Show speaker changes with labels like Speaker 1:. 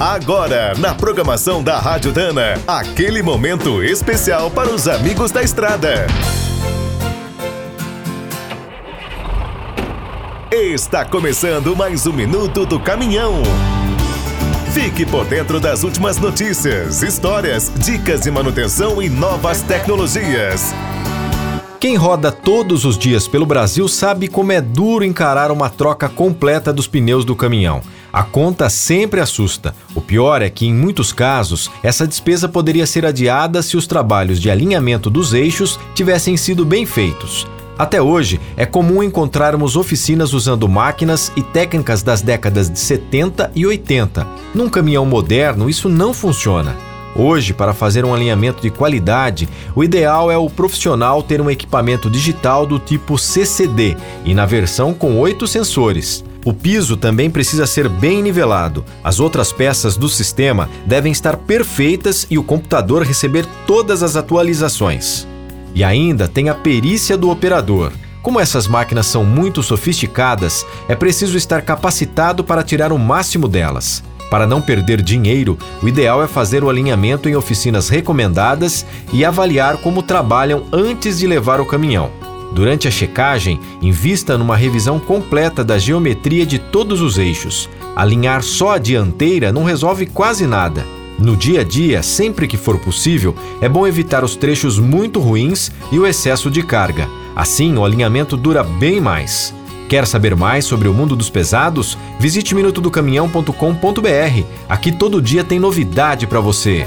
Speaker 1: Agora, na programação da Rádio Dana, aquele momento especial para os amigos da estrada. Está começando mais um minuto do caminhão. Fique por dentro das últimas notícias, histórias, dicas de manutenção e novas tecnologias.
Speaker 2: Quem roda todos os dias pelo Brasil sabe como é duro encarar uma troca completa dos pneus do caminhão. A conta sempre assusta. O pior é que, em muitos casos, essa despesa poderia ser adiada se os trabalhos de alinhamento dos eixos tivessem sido bem feitos. Até hoje, é comum encontrarmos oficinas usando máquinas e técnicas das décadas de 70 e 80. Num caminhão moderno, isso não funciona. Hoje, para fazer um alinhamento de qualidade, o ideal é o profissional ter um equipamento digital do tipo CCD e na versão com oito sensores. O piso também precisa ser bem nivelado. As outras peças do sistema devem estar perfeitas e o computador receber todas as atualizações. E ainda tem a perícia do operador. Como essas máquinas são muito sofisticadas, é preciso estar capacitado para tirar o máximo delas. Para não perder dinheiro, o ideal é fazer o alinhamento em oficinas recomendadas e avaliar como trabalham antes de levar o caminhão. Durante a checagem, invista numa revisão completa da geometria de todos os eixos. Alinhar só a dianteira não resolve quase nada. No dia a dia, sempre que for possível, é bom evitar os trechos muito ruins e o excesso de carga. Assim, o alinhamento dura bem mais. Quer saber mais sobre o mundo dos pesados? Visite minutodocaminhão.com.br. Aqui todo dia tem novidade para você.